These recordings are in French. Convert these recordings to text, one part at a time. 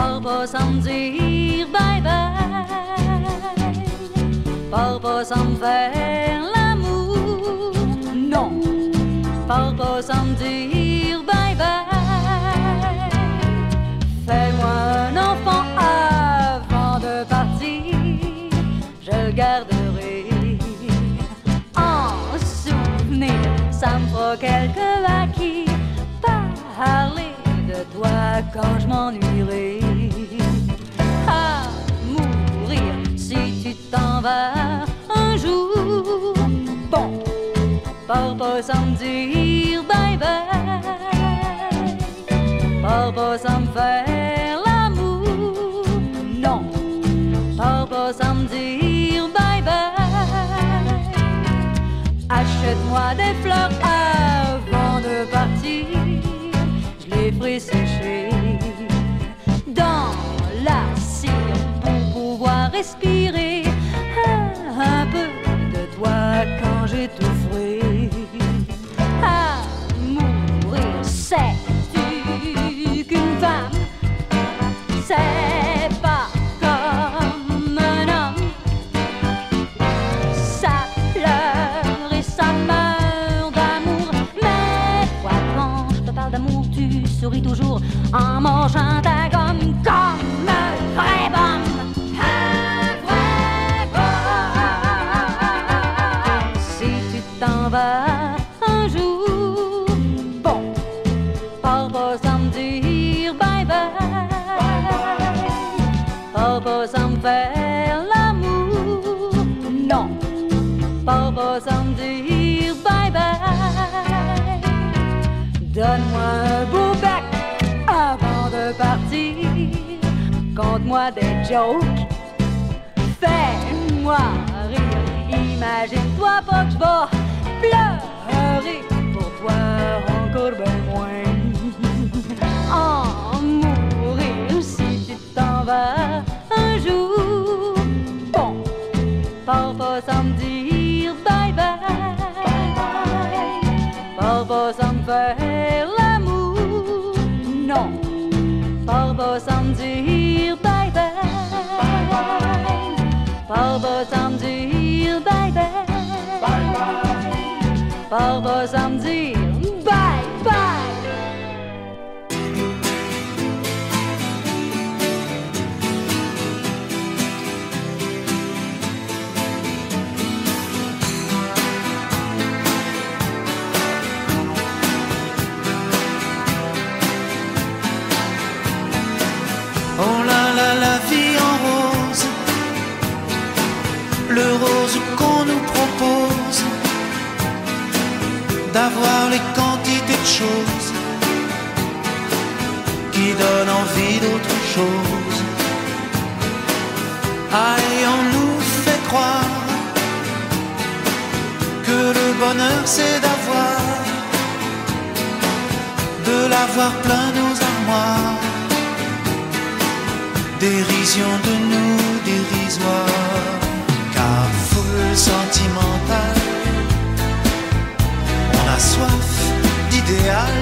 Pars pas sans dire bye bye. Pars pas sans faire l'amour. Non. Pars pas sans dire bye bye. Fais-moi un enfant avant de partir. Je le garderai en souvenir. Ça me fera quelques acquis. Parler de toi quand je m'ennuierai. un jour. Bon, pars pas sans dire bye bye. Pars pas sans faire l'amour. Non, pars pas sans dire bye bye. Achète-moi des fleurs avant de partir. Je les ferai sécher dans la cire pour pouvoir respirer. De dire bye bye. Donne-moi un beau bec avant de partir. Conte-moi des jokes. Fais-moi rire. Imagine-toi pas que je vais pleurer pour toi encore bien moins. En mourir si tu t'en vas faire l'amour. Non, pars pas sans dire bye bye. Pars pas sans dire bye bye. Pars pas sans dire d'avoir les quantités de choses qui donnent envie d'autre chose. Aïe, on nous fait croire que le bonheur c'est d'avoir, de l'avoir plein nos armoires dérision de nous dérisoire, car foule sentimentale, soif d'idéal,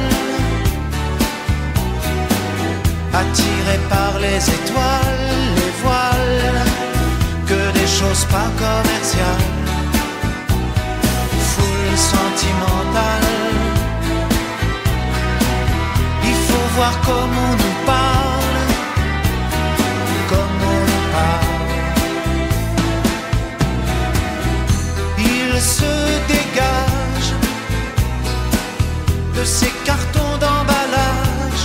attiré par les étoiles, les voiles, que des choses pas commerciales, foule sentimentale, il faut voir comment on nous parle ces cartons d'emballage,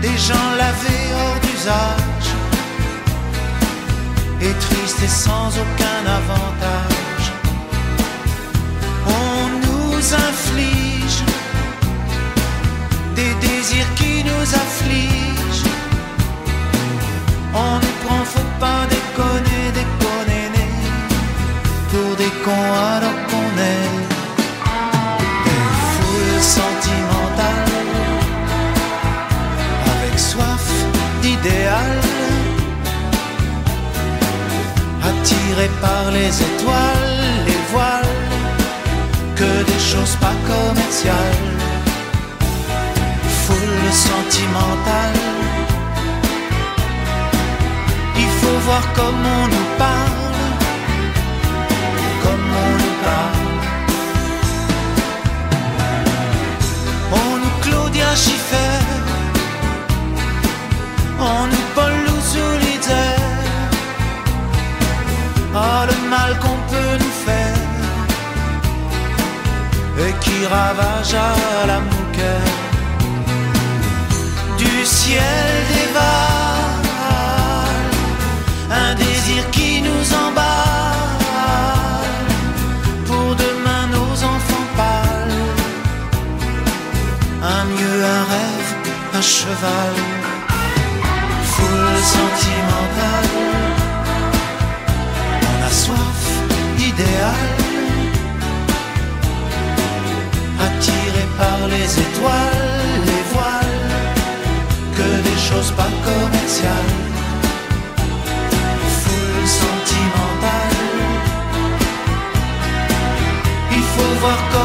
des gens lavés hors d'usage, et tristes et sans aucun avantage. On nous inflige des désirs qui nous affligent. On nous prend, faut pas déconner, déconner, pour des cons alors qu'on est par les étoiles, les voiles, que des choses pas commerciales, foule sentimentale. Il faut voir comme on nous parle, comme on nous parle. On nous Claudia Schiffer, on nous Paul qui ravage à la cœur du ciel dévale un désir qui nous emballe. Pour demain nos enfants pâles. Un mieux un rêve un cheval. Foule sentimentale on a soif d'idéal par les étoiles les voiles que des choses pas commerciales foule sentimentale. Il faut voir comment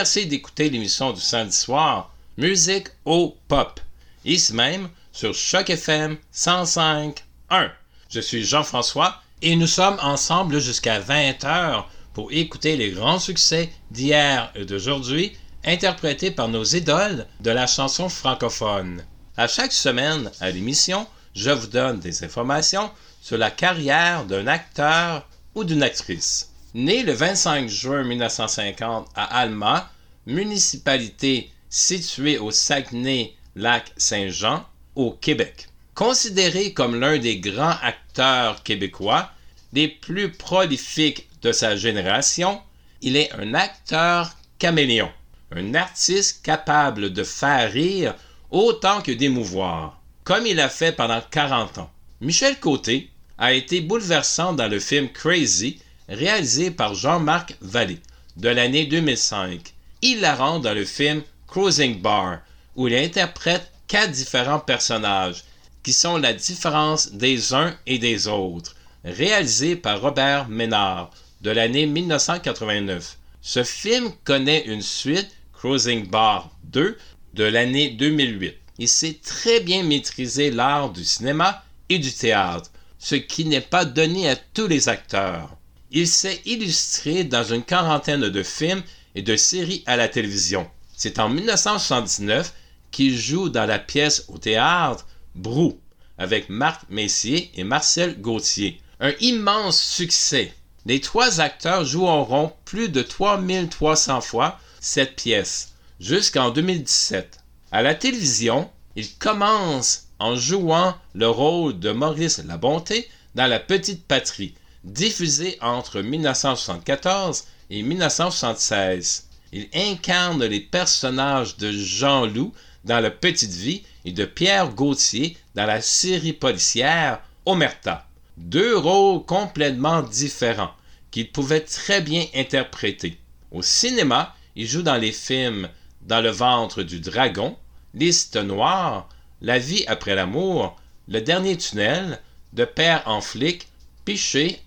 remercie d'écouter l'émission du samedi soir Musique au Pop, ici même sur Choc FM 105.1. Je suis Jean-François et nous sommes ensemble jusqu'à 20h pour écouter les grands succès d'hier et d'aujourd'hui interprétés par nos idoles de la chanson francophone. À chaque semaine à l'émission, je vous donne des informations sur la carrière d'un acteur ou d'une actrice. Né le 25 juin 1950 à Alma, municipalité située au Saguenay-Lac-Saint-Jean, au Québec. Considéré comme l'un des grands acteurs québécois, les plus prolifiques de sa génération, il est un acteur caméléon, un artiste capable de faire rire autant que d'émouvoir, comme il a fait pendant 40 ans. Michel Côté a été bouleversant dans le film Crazy, réalisé par Jean-Marc Vallée, de l'année 2005, hilarant dans le film Cruising Bar, où il interprète quatre différents personnages, qui sont la différence des uns et des autres, réalisé par Robert Ménard, de l'année 1989. Ce film connaît une suite, Cruising Bar 2, de l'année 2008. Il sait très bien maîtriser l'art du cinéma et du théâtre, ce qui n'est pas donné à tous les acteurs. Il s'est illustré dans une quarantaine de films et de séries à la télévision. C'est en 1979 qu'il joue dans la pièce au théâtre Brou avec Marc Messier et Marcel Gauthier. Un immense succès. Les trois acteurs joueront plus de 3300 fois cette pièce jusqu'en 2017. À la télévision, il commence en jouant le rôle de Maurice Labonté dans La Petite Patrie, diffusé entre 1974 et 1976. Il incarne les personnages de Jean Loup dans La Petite Vie et de Pierre Gauthier dans la série policière Omerta. Deux rôles complètement différents qu'il pouvait très bien interpréter. Au cinéma, il joue dans les films Dans le ventre du dragon, Liste noire, La vie après l'amour, Le dernier tunnel, De père en flic,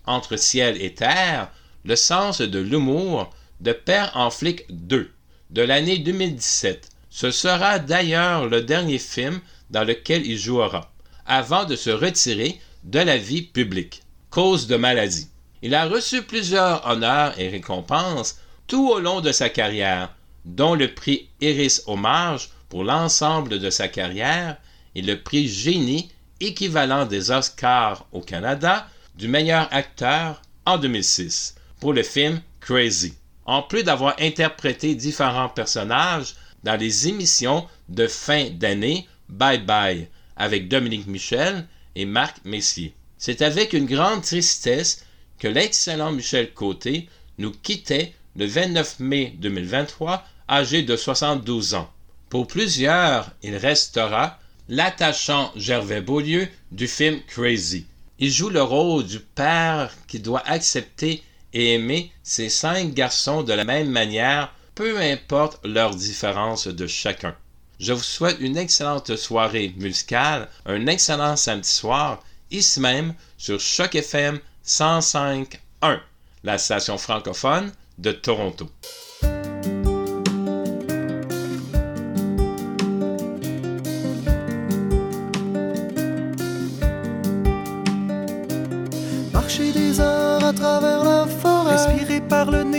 Entre ciel et terre, Le sens de l'humour, De père en flic 2, de l'année 2017. Ce sera d'ailleurs le dernier film dans lequel il jouera, avant de se retirer de la vie publique, cause de maladie. Il a reçu plusieurs honneurs et récompenses tout au long de sa carrière, dont le prix Iris Hommage pour l'ensemble de sa carrière et le prix Génie équivalent des Oscars au Canada du meilleur acteur en 2006 pour le film Crazy. En plus d'avoir interprété différents personnages dans les émissions de fin d'année Bye Bye avec Dominique Michel et Marc Messier. C'est avec une grande tristesse que l'excellent Michel Côté nous quittait le 29 mai 2023, âgé de 72 ans. Pour plusieurs, il restera l'attachant Gervais Beaulieu du film Crazy. Il joue le rôle du père qui doit accepter et aimer ses cinq garçons de la même manière, peu importe leurs différences de chacun. Je vous souhaite une excellente soirée musicale, un excellent samedi soir, ici même sur Choc FM 105.1, la station francophone de Toronto.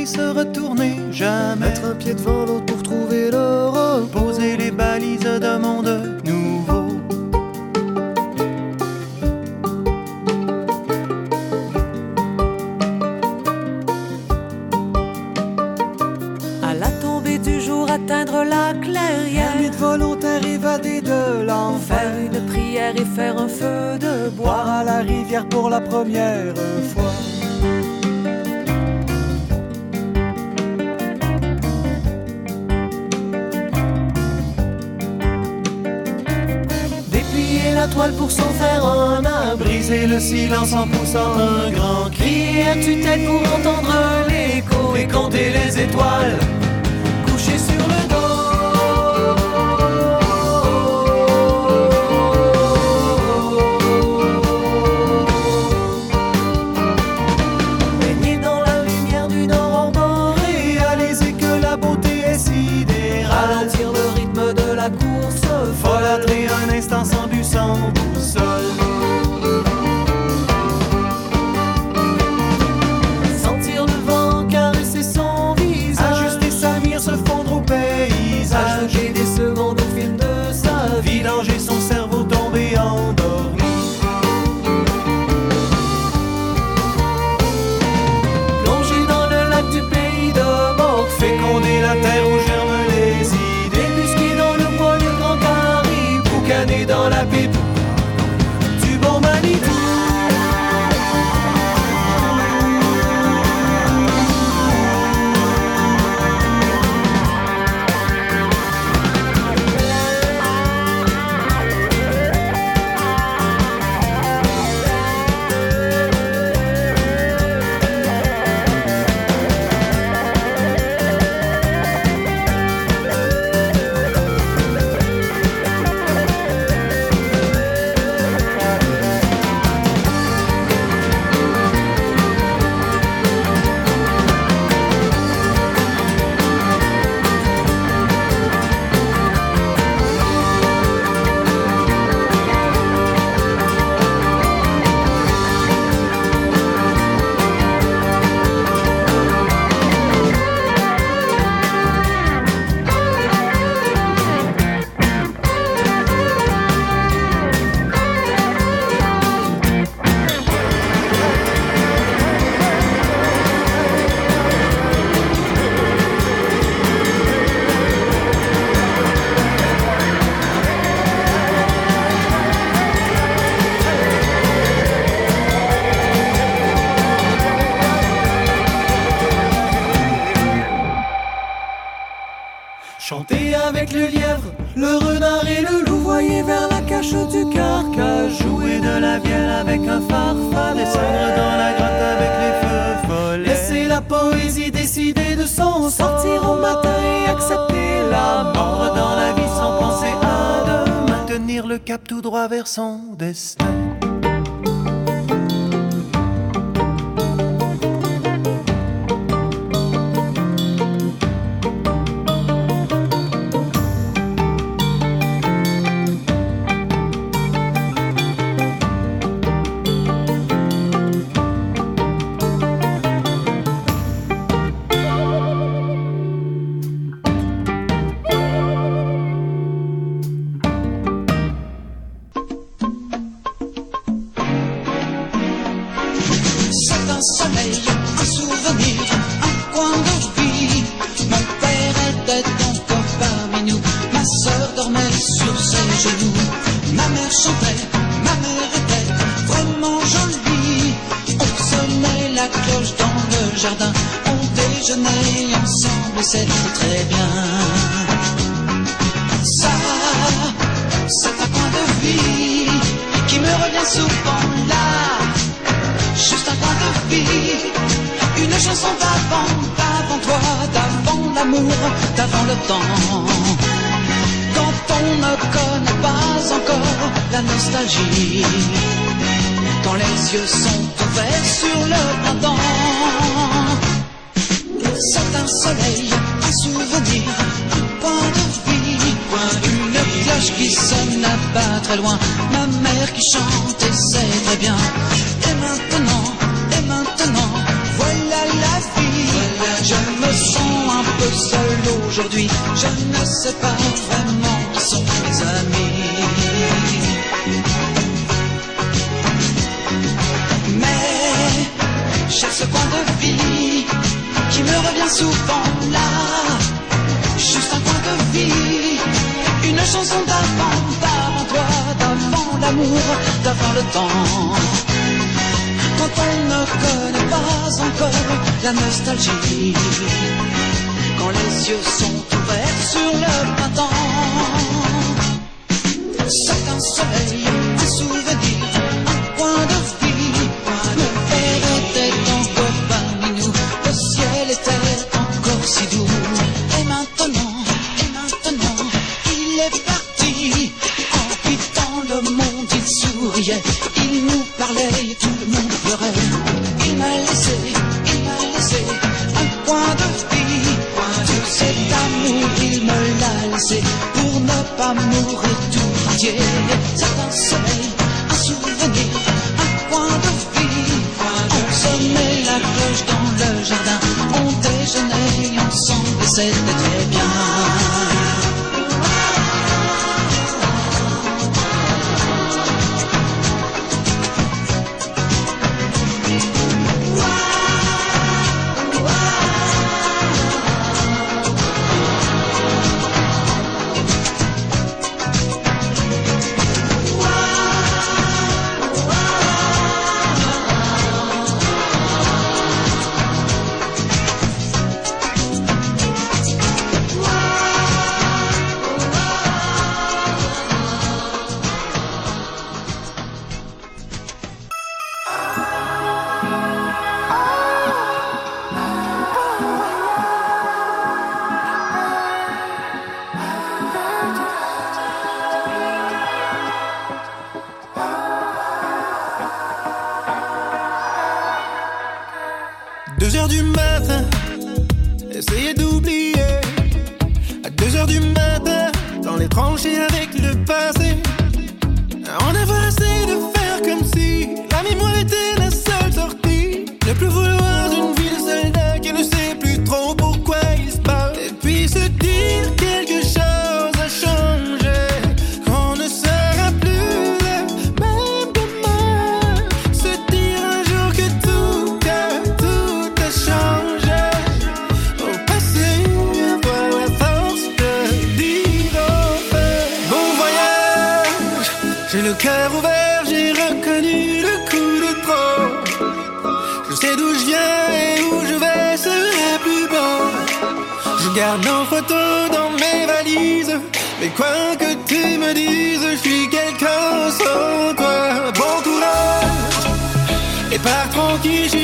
Se retourner, jamais mettre un pied devant l'autre pour trouver le poser les balises d'un monde nouveau. À la tombée du jour, atteindre la clairière. Ermite volontaire évadé de l'enfer, Faire une prière et faire un feu de bois. boire à la rivière pour la première fois. briser le silence en poussant un grand cri à tue-tête pour entendre l'écho et compter les étoiles? Couchées sur le dos. la lumière du nom réalisé que la beauté est sidérale, ralentir le rythme de la cour. le cap tout droit vers son destin. c'est un soleil, un souvenir, un point de vie. Une cloche qui sonne à pas très loin, ma mère qui chante et c'est très bien. Et maintenant, et maintenant, voilà la vie. Je me sens un peu seul aujourd'hui, je ne sais pas vraiment qui sont mes amis. Mais j'ai ce coin de vie qui me revient souvent là. Juste un coin de vie, une chanson d'avant, d'avant toi, d'avant l'amour, d'avant le temps. Quand on ne connaît pas encore la nostalgie, quand les yeux sont ouverts sur le printemps, c'est un soleil, un souvenir. J'aimerais vous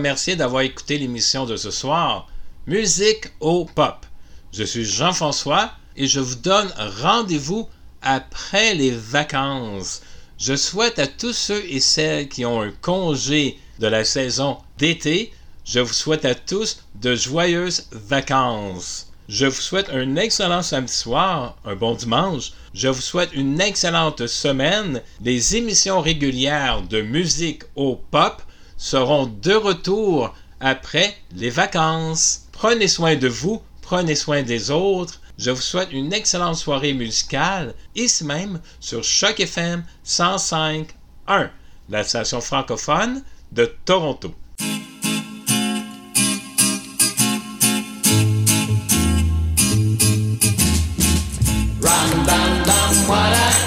remercier d'avoir écouté l'émission de ce soir, Musique au Pop. Je suis Jean-François et je vous donne rendez-vous après les vacances. Je souhaite à tous ceux et celles qui ont un congé de la saison d'été, je vous souhaite à tous de joyeuses vacances. Je vous souhaite un excellent samedi soir, un bon dimanche. Je vous souhaite une excellente semaine. Les émissions régulières de musique au pop seront de retour après les vacances. Prenez soin de vous, prenez soin des autres. Je vous souhaite une excellente soirée musicale, ici même sur Choc FM 105.1, la station francophone de Toronto.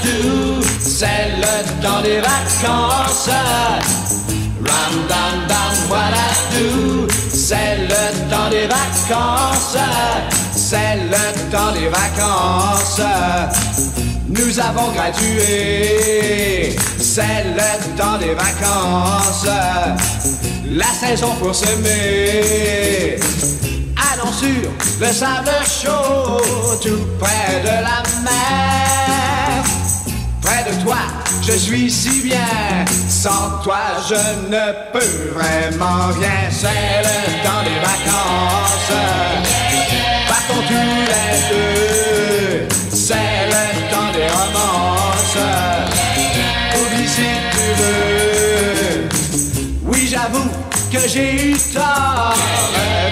Do, c'est. Ram, dam, dam, what I c'est le temps des vacances. C'est le temps des vacances. Nous avons gradué, c'est le temps des vacances. La saison pour s'aimer. Allons sur le sable chaud, tout près de la mer. Près de toi, je suis si bien. Sans toi, je ne peux vraiment rien. C'est le temps des vacances. Partons tous les deux. C'est le temps des romances. Oublie si tu veux. Oui, j'avoue que j'ai eu tort.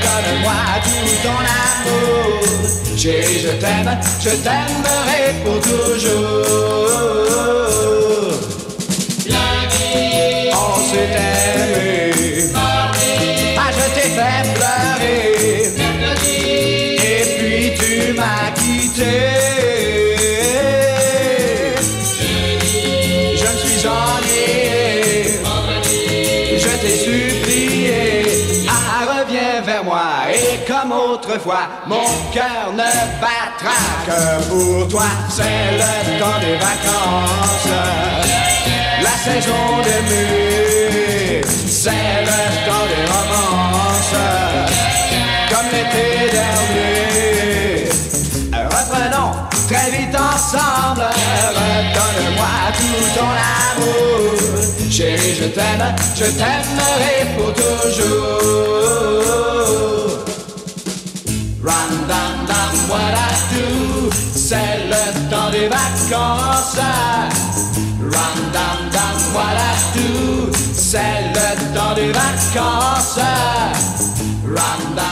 Donne-moi tout ton amour. Je t'aime, je t'aimerai pour toujours. S'est aimé. Ah, je t'ai fait pleurer. Et puis tu m'as quitté. Je me suis ennuyé. Je t'ai supplié, ah reviens vers moi et comme autrefois, mon cœur ne battra que pour toi. C'est le temps des vacances, la saison d'aimer, c'est le temps des romances, comme l'été dernier. Reprenons très vite ensemble, redonne-moi tout ton amour. Chérie, je t'aime, je t'aimerai pour toujours. Run, down, what I do, c'est le temps des vacances. Run, down, down, what I do, C'est le temps du vacances. Randa